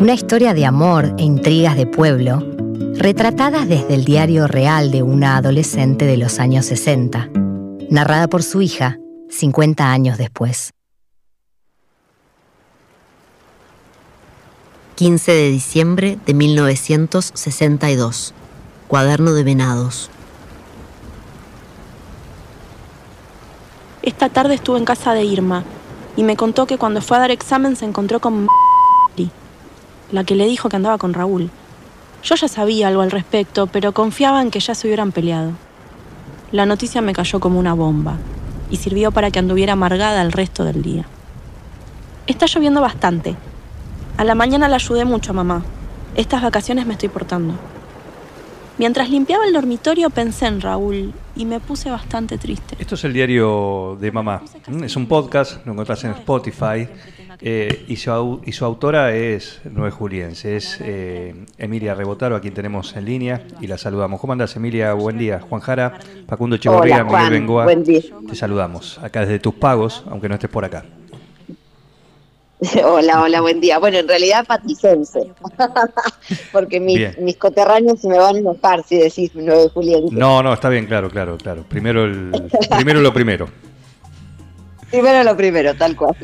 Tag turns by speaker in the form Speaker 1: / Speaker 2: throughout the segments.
Speaker 1: una historia de amor e intrigas de pueblo, retratadas desde el diario real de una adolescente de los años 60, narrada por su hija 50 años después. 15 de diciembre de 1962. Cuaderno de Venados.
Speaker 2: Esta tarde estuve en casa de Irma y me contó que cuando fue a dar examen se encontró con la que le dijo que andaba con Raúl. Yo ya sabía algo al respecto, pero confiaba en que ya se hubieran peleado. La noticia me cayó como una bomba y sirvió para que anduviera amargada el resto del día. Está lloviendo bastante. A la mañana la ayudé mucho a mamá. Estas vacaciones me estoy portando. Mientras limpiaba el dormitorio pensé en Raúl y me puse bastante triste.
Speaker 3: Esto es el diario de mamá. Es un podcast, lo encontrás en Spotify. Eh, y, su, y, su, autora es Nueve Juliense, es eh, Emilia Rebotaro, a quien tenemos en línea y la saludamos. ¿Cómo andas, Emilia? Buen día. Juan Jara, Facundo Echeverría, Miguel Bengoa.
Speaker 4: Buen día.
Speaker 3: Te saludamos acá desde tus pagos, aunque no estés por acá.
Speaker 4: Hola, hola, buen día. Bueno, en realidad paticense, porque mis, mis, coterráneos se me van a enojar si decís 9 de julio.
Speaker 3: No, no, está bien, claro, claro, claro. Primero, el, primero lo primero.
Speaker 4: Primero lo primero, tal cual.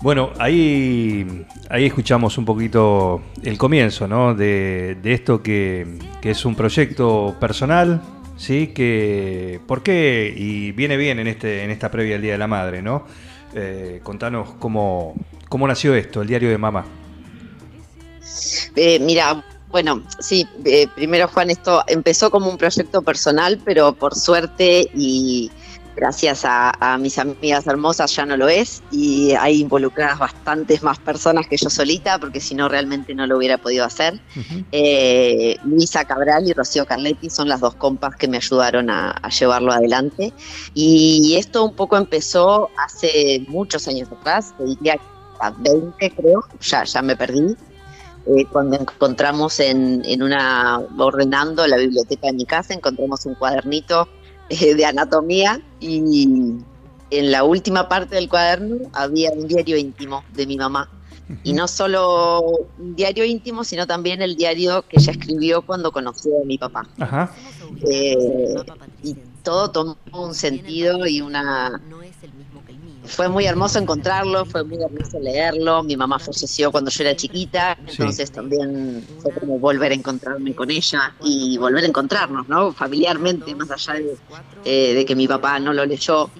Speaker 3: Bueno, ahí, ahí escuchamos un poquito el comienzo, ¿no? De, de esto que, que, es un proyecto personal, ¿sí? Que, ¿Por qué? Y viene bien en, este, en esta previa del Día de la Madre, ¿no? Eh, contanos cómo, cómo nació esto, el diario de mamá.
Speaker 4: Eh, mira, bueno, sí, eh, primero Juan, esto empezó como un proyecto personal, pero por suerte y gracias a, mis amigas hermosas ya no lo es y hay involucradas bastantes más personas que yo solita porque si no realmente no lo hubiera podido hacer. Eh, Luisa Cabral y Rocío Carletti son las dos compas que me ayudaron a, llevarlo adelante y esto un poco empezó hace muchos años atrás, te diría a 20 creo, ya, ya me perdí. Eh, cuando encontramos en, en una, ordenando la biblioteca de mi casa, encontramos un cuadernito eh, de anatomía y en la última parte del cuaderno había un diario íntimo de mi mamá. Y no solo un diario íntimo, sino también el diario que ella escribió cuando conoció a mi papá. Eh, y todo tomó un sentido y una... Fue muy hermoso encontrarlo, fue muy hermoso leerlo. Mi mamá falleció cuando yo era chiquita, entonces también fue como volver a encontrarme con ella y volver a encontrarnos, ¿no? Familiarmente, más allá eh, de, que mi papá no lo leyó.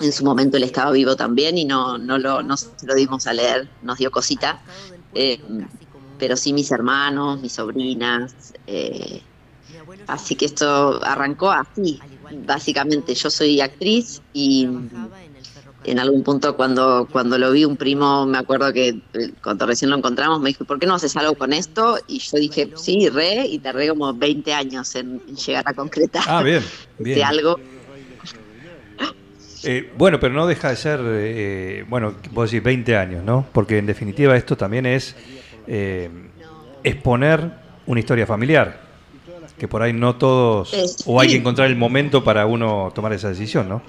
Speaker 4: En su momento él estaba vivo también y no, no, lo, no lo dimos a leer, nos dio cosita. Eh, pero sí mis hermanos, mis sobrinas. Eh, así que esto arrancó así, básicamente. Yo soy actriz y en algún punto cuando, cuando lo vi un primo, me acuerdo que eh, cuando recién lo encontramos, me dijo, ¿por qué no haces algo con esto? Y yo dije, sí, re, y tardé como 20 años en, llegar a concretar
Speaker 3: ah, bien,
Speaker 4: bien. algo.
Speaker 3: Eh, bueno, pero no deja de ser, eh, bueno, vos decís 20 años, ¿no? Porque en definitiva esto también es exponer una historia familiar, que por ahí no todos, o hay que encontrar el momento para uno tomar esa decisión, ¿no?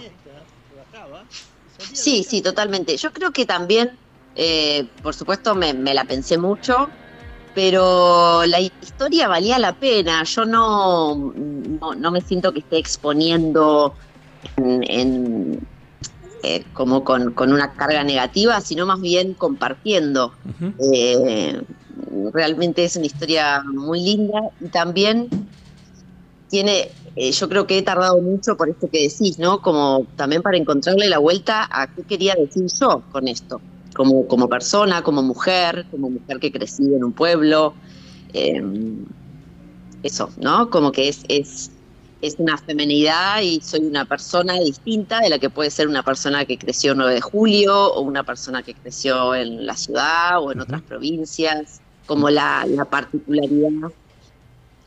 Speaker 4: Sí, sí, totalmente. Yo creo que también, eh, por supuesto, me, la pensé mucho, pero la historia valía la pena. Yo no, no, me siento que esté exponiendo en, eh, como con, una carga negativa, sino más bien compartiendo. Eh, realmente es una historia muy linda y también tiene eh, yo creo que he tardado mucho por esto que decís, ¿no? Como también para encontrarle la vuelta a qué quería decir yo con esto, como, como persona, como mujer, como mujer que crecí en un pueblo. Em, eso, ¿no? Como que es, es, es una femenidad y soy una persona distinta de la que puede ser una persona que creció el 9 de julio o una persona que creció en la ciudad o en otras provincias. como la, la particularidad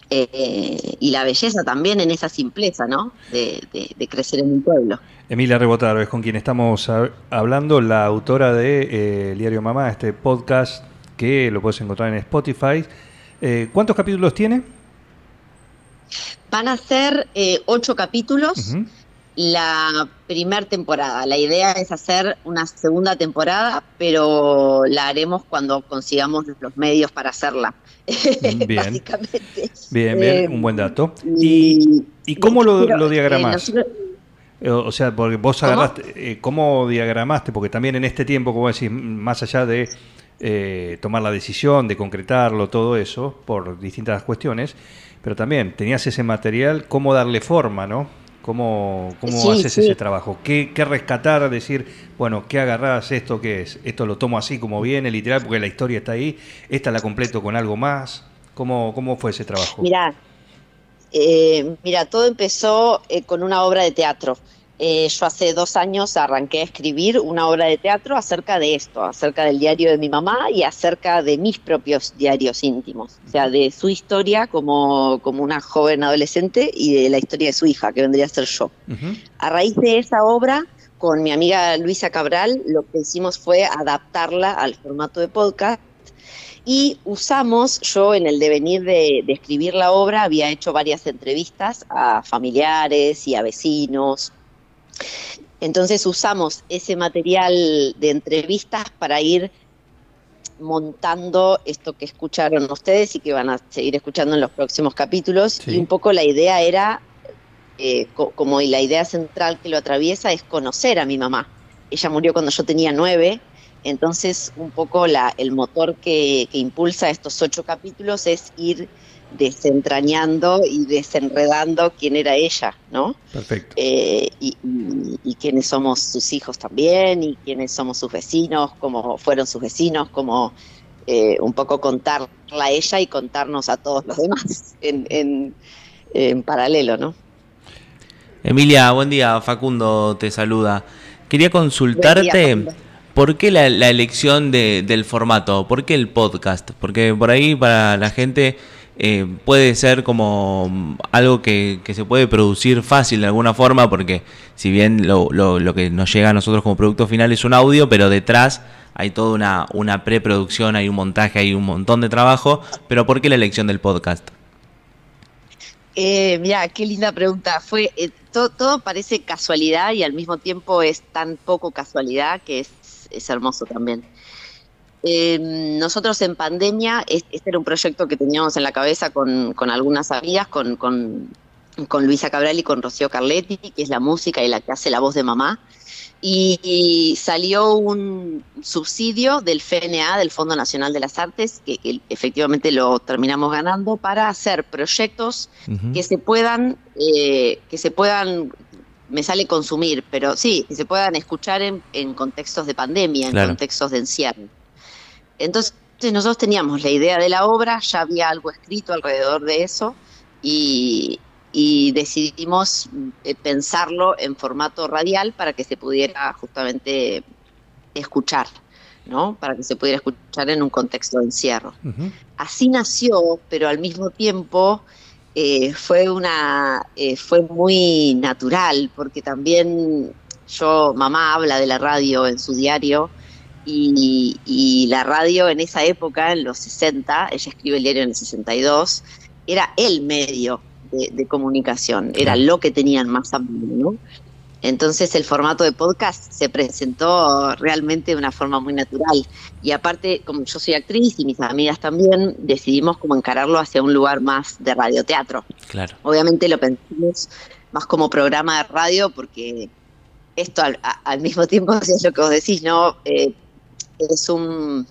Speaker 4: eh, y la belleza también en esa simpleza, ¿no? De, de, crecer en un pueblo.
Speaker 3: Emilia Rebotaro es con quien estamos hablando, la autora de eh, El Diario Mamá, este podcast que lo puedes encontrar en Spotify. Eh, ¿Cuántos capítulos tiene?
Speaker 4: Van a ser ocho capítulos la primera temporada. La idea es hacer una segunda temporada, pero la haremos cuando consigamos los medios para hacerla.
Speaker 3: Bien, Básicamente. bien, bien, eh, un buen dato. ¿Y, y cómo lo, lo diagramas? Eh, o sea, porque vos agarraste, eh, ¿cómo diagramaste? Porque también en este tiempo, como decís, más allá de tomar la decisión, de concretarlo, todo eso, por distintas cuestiones, pero también tenías ese material, ¿cómo darle forma, no? ¿Cómo, cómo haces ese trabajo? ¿Qué, ¿Qué, rescatar? Decir, bueno, ¿qué agarrás? ¿Esto qué es? ¿Esto lo tomo así como viene, literal, porque la historia está ahí? ¿Esta la completo con algo más? ¿Cómo, cómo fue ese trabajo?
Speaker 4: Mira, eh, mira todo empezó eh, con una obra de teatro. Eh, yo hace dos años arranqué a escribir una obra de teatro acerca de esto, acerca del diario de mi mamá y acerca de mis propios diarios íntimos, o sea, de su historia como, como una joven adolescente y de la historia de su hija, que vendría a ser yo. A raíz de esa obra, con mi amiga Luisa Cabral, lo que hicimos fue adaptarla al formato de podcast y usamos, yo en el devenir de, de, escribir la obra había hecho varias entrevistas a familiares y a vecinos entonces usamos ese material de entrevistas para ir montando esto que escucharon ustedes y que van a seguir escuchando en los próximos capítulos. Y un poco la idea era, eh, como la idea central que lo atraviesa, es conocer a mi mamá. Ella murió cuando yo tenía nueve, entonces un poco la, el motor que, que impulsa estos ocho capítulos es ir desentrañando y desenredando quién era ella, ¿no?
Speaker 3: Perfecto.
Speaker 4: Eh, y, quiénes somos sus hijos también, y quiénes somos sus vecinos, cómo fueron sus vecinos, como eh, un poco contarla a ella y contarnos a todos los demás en, en, paralelo, ¿no?
Speaker 5: Emilia, buen día, Facundo te saluda. Quería consultarte... ¿Por qué la, elección del formato? ¿Por qué el podcast? Porque por ahí para la gente eh, puede ser como algo que, se puede producir fácil de alguna forma, porque si bien lo, lo, que nos llega a nosotros como producto final es un audio, pero detrás hay toda una, una preproducción, hay un montaje, hay un montón de trabajo, pero ¿por qué la elección del podcast?
Speaker 4: Eh, mira, qué linda pregunta. Fue eh, todo, parece casualidad y al mismo tiempo es tan poco casualidad que es, es hermoso también. Eh, nosotros en pandemia, este era un proyecto que teníamos en la cabeza con, algunas amigas, con, con, Luisa Cabral y con Rocío Carletti, que es la música y la que hace la voz de mamá. Y, salió un subsidio del FNA, del Fondo Nacional de las Artes, que, efectivamente lo terminamos ganando, para hacer proyectos que se puedan, eh, que se puedan me sale consumir, pero sí, que se puedan escuchar en, contextos de pandemia, en contextos de encierro. Entonces nosotros teníamos la idea de la obra, ya había algo escrito alrededor de eso y, decidimos eh, pensarlo en formato radial para que se pudiera justamente escuchar. ¿no? para que se pudiera escuchar en un contexto de encierro. Así nació, pero al mismo tiempo eh, fue una eh, fue muy natural, porque también yo, mamá habla de la radio en su diario, y, la radio en esa época, en los 60, ella escribe el diario en el 62, era el medio de, comunicación, era lo que tenían más a mano, Entonces el formato de podcast se presentó realmente de una forma muy natural. Y aparte, como yo soy actriz y mis amigas también, decidimos como encararlo hacia un lugar más de radioteatro.
Speaker 5: Claro.
Speaker 4: Obviamente lo pensamos más como programa de radio porque esto al, mismo tiempo es lo que vos decís, ¿no? Eh, es un,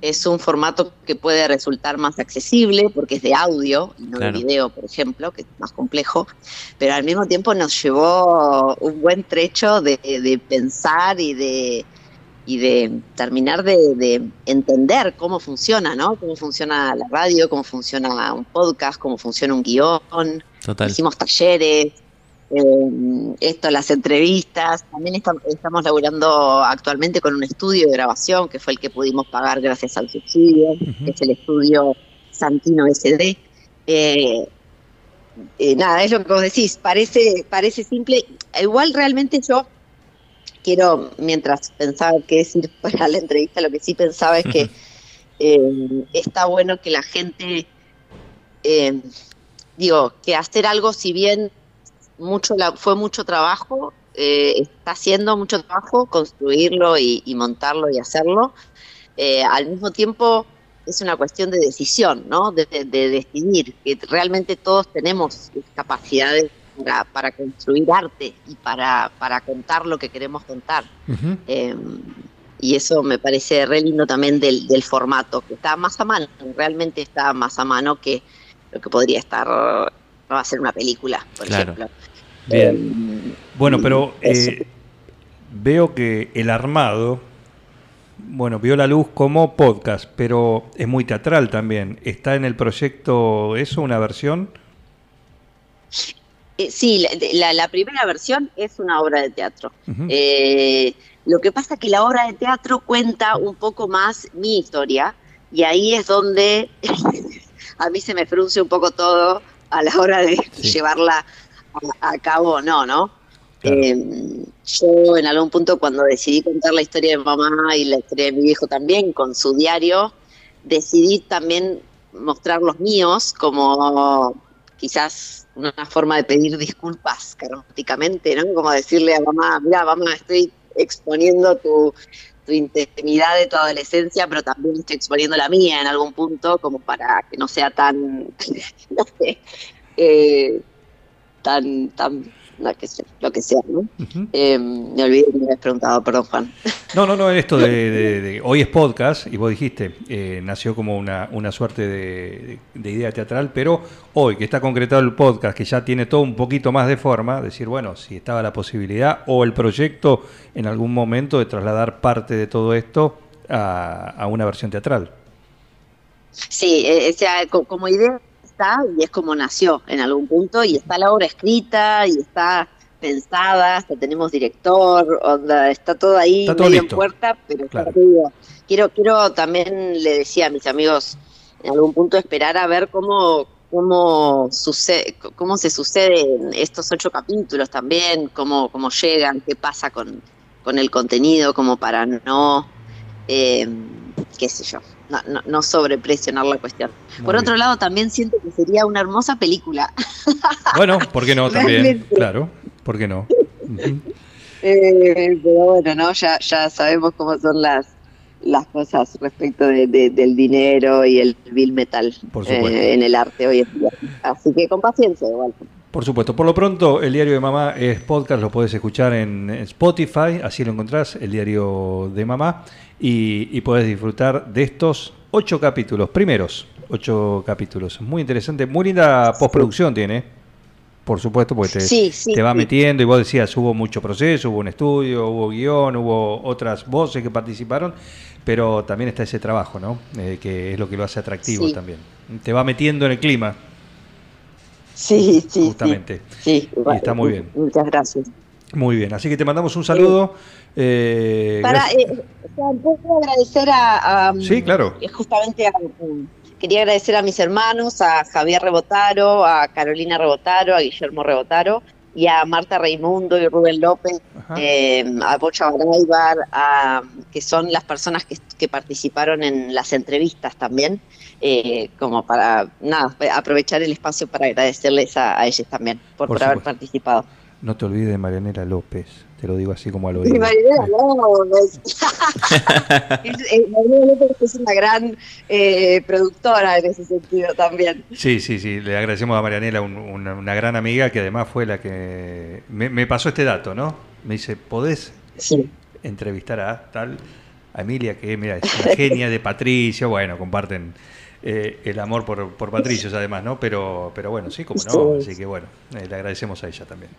Speaker 4: es un formato que puede resultar más accesible porque es de audio y no de video, por ejemplo, que es más complejo, pero al mismo tiempo nos llevó un buen trecho de, pensar y de, y de terminar de, entender cómo funciona, ¿no? Cómo funciona la radio, cómo funciona un podcast, cómo funciona un guion. Hicimos talleres, eh, esto, las entrevistas. También estamos, estamos laburando actualmente con un estudio de grabación, que fue el que pudimos pagar gracias al subsidio, que es el estudio Santino SD. Eh, eh, nada, es lo que vos decís, parece, parece simple. Igual realmente yo quiero, mientras pensaba qué decir para la entrevista, lo que sí pensaba es que eh, está bueno que la gente, eh, digo, que hacer algo, si bien mucho la, fue mucho trabajo, eh, está haciendo mucho trabajo construirlo y, y montarlo y hacerlo, eh, al mismo tiempo es una cuestión de decisión, ¿no? De, de- de decidir, que realmente todos tenemos capacidades para, para construir arte y para, para contar lo que queremos contar.
Speaker 3: Ujú.
Speaker 4: Eh, y eso me parece re lindo también del, del formato, que está más a mano, realmente está más a mano que lo que podría estar, no va a ser una película, por
Speaker 5: Claro.
Speaker 4: ejemplo.
Speaker 3: Bien.
Speaker 4: Eh,
Speaker 3: Bueno, pero eh, veo que el armado, bueno, vio la luz como podcast, pero es muy teatral también. ¿Está en el proyecto eso, una versión?
Speaker 4: Eh, sí, la, la- la primera versión es una obra de teatro. Lo que pasa es que la obra de teatro cuenta un poco más mi historia y ahí es donde a mí se me frunce un poco todo a la hora de
Speaker 3: Sí.
Speaker 4: llevarla a, a cabo o no, ¿no?
Speaker 3: Claro.
Speaker 4: Eh, yo en algún punto cuando decidí contar la historia de mamá y la historia de mi viejo también con su diario, decidí también mostrar los míos como quizás una forma de pedir disculpas karmáticamente, ¿no? Como decirle a mamá, mira, mamá, estoy exponiendo tu, tu intimidad de tu adolescencia, pero también estoy exponiendo la mía en algún punto, como para que no sea tan, no sé, eh, tan, tan, lo que sea, lo que sea, ¿no? Eh, me olvidé que me habías preguntado, perdón, Juan.
Speaker 3: No, no, no, esto de, de- de- hoy es podcast y vos dijiste, eh, nació como una, una suerte de, de idea teatral, pero hoy que está concretado el podcast, que ya tiene todo un poquito más de forma, decir, bueno, si estaba la posibilidad o el proyecto en algún momento de trasladar parte de todo esto a, a una versión teatral.
Speaker 4: Sí, eh, o sea, co- como idea está y es como nació en algún punto y está la obra escrita y está pensada, hasta tenemos director, onda, está todo ahí
Speaker 3: Está todo
Speaker 4: medio
Speaker 3: listo.
Speaker 4: en puerta, pero
Speaker 3: Claro.
Speaker 4: quiero, quiero también le decía a mis amigos en algún punto esperar a ver cómo cómo sucede, cómo se suceden estos ocho capítulos también, cómo, cómo llegan, qué pasa con, con el contenido, como para no eh, qué sé yo, no, no, no sobrepresionar la cuestión.
Speaker 3: Muy
Speaker 4: Por otro
Speaker 3: bien.
Speaker 4: lado, también siento que sería una hermosa película.
Speaker 3: Bueno, ¿por qué no también?
Speaker 4: Realmente.
Speaker 3: Claro, ¿por qué no?
Speaker 4: Eh, pero bueno, ¿no? Ya, ya sabemos cómo son las, las cosas respecto de- de- del dinero y el bill metal eh, en el arte hoy en día. Así que con paciencia igual.
Speaker 3: Por supuesto. Por lo pronto, el diario de mamá es podcast, lo podés escuchar en Spotify, así lo encontrás, el diario de mamá, y, y podés disfrutar de estos ocho capítulos, primeros ocho capítulos. Muy interesante, muy linda postproducción tiene, por supuesto, porque te,
Speaker 4: Sí, sí,
Speaker 3: te va
Speaker 4: sí.
Speaker 3: metiendo y vos decías, hubo mucho proceso, hubo un estudio, hubo guion, hubo otras voces que participaron, pero también está ese trabajo, ¿no? Eh, que es lo que lo hace atractivo también. Te va metiendo en el clima.
Speaker 4: Sí, sí.
Speaker 3: Justamente.
Speaker 4: Sí,
Speaker 3: Y está muy bien.
Speaker 4: Muchas gracias.
Speaker 3: Muy bien, así que te mandamos un saludo. eh,
Speaker 4: Para, eh, puedo agradecer a, a-
Speaker 3: Sí, claro.
Speaker 4: eh, justamente a- quería agradecer a mis hermanos, a Javier Rebotaro, a Carolina Rebotaro, a Guillermo Rebotaro y a Marta Raimundo y Rubén López, eh, a Pocha Baraybar, a que son las personas que, que participaron en las entrevistas también, eh, como para nada, aprovechar el espacio para agradecerles a, a ellos también por,
Speaker 3: Por
Speaker 4: por haber participado.
Speaker 3: No te olvides de Marianela López, te lo digo así como al
Speaker 4: Y
Speaker 3: oído.
Speaker 4: Marinela López. Marinela López es una gran eh, productora en ese sentido también.
Speaker 3: Sí, sí, sí, le agradecemos a Marianela, un- una, una gran amiga que además fue la que me, me pasó este dato, ¿no? Me dice, ¿podés
Speaker 4: Sí.
Speaker 3: entrevistar a tal, a Emilia, que mira, es una genia de Patricio, bueno, comparten eh, el amor por, por Patricios además, ¿no? Pero, pero bueno, sí, como no,
Speaker 4: Sí.
Speaker 3: así que bueno, eh, le agradecemos a ella también.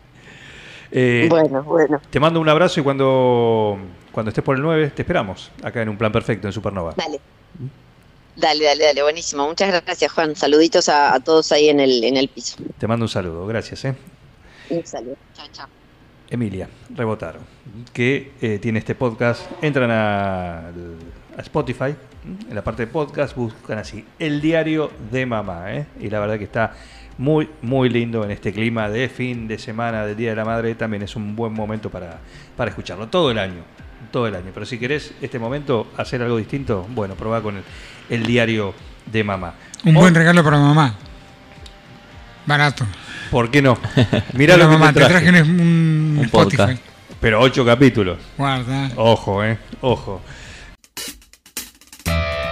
Speaker 3: Eh,
Speaker 4: Bueno, bueno.
Speaker 3: Te mando un abrazo y cuando, cuando estés por el 9 te esperamos acá en un plan perfecto en Supernova.
Speaker 4: Dale. Dale, dale, dale, buenísimo. Muchas gracias, Juan. Saluditos a, a todos ahí en el, en el piso.
Speaker 3: Te mando un saludo, gracias. ¿eh?
Speaker 4: Un saludo. Chao, chao.
Speaker 3: Emilia, rebotaron, que eh, tiene este podcast, entran a, a Spotify, en la parte de podcast buscan así, el diario de mamá, ¿eh? y la verdad que está muy, muy lindo en este clima de fin de semana del Día de la Madre, también es un buen momento para, para escucharlo, todo el año, todo el año, pero si querés este momento hacer algo distinto, bueno, probá con el, el diario de mamá.
Speaker 6: Un buen regalo para mamá. Barato.
Speaker 3: ¿Por qué no? Mirá
Speaker 6: Hola,
Speaker 3: lo que
Speaker 6: mamá,
Speaker 3: te
Speaker 6: te
Speaker 3: traje.
Speaker 6: traje un, un
Speaker 5: Un
Speaker 6: Spotify.
Speaker 5: podcast.
Speaker 3: Pero ocho capítulos.
Speaker 6: Guarda.
Speaker 3: Ojo, eh. Ojo.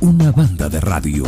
Speaker 7: Una banda de radio.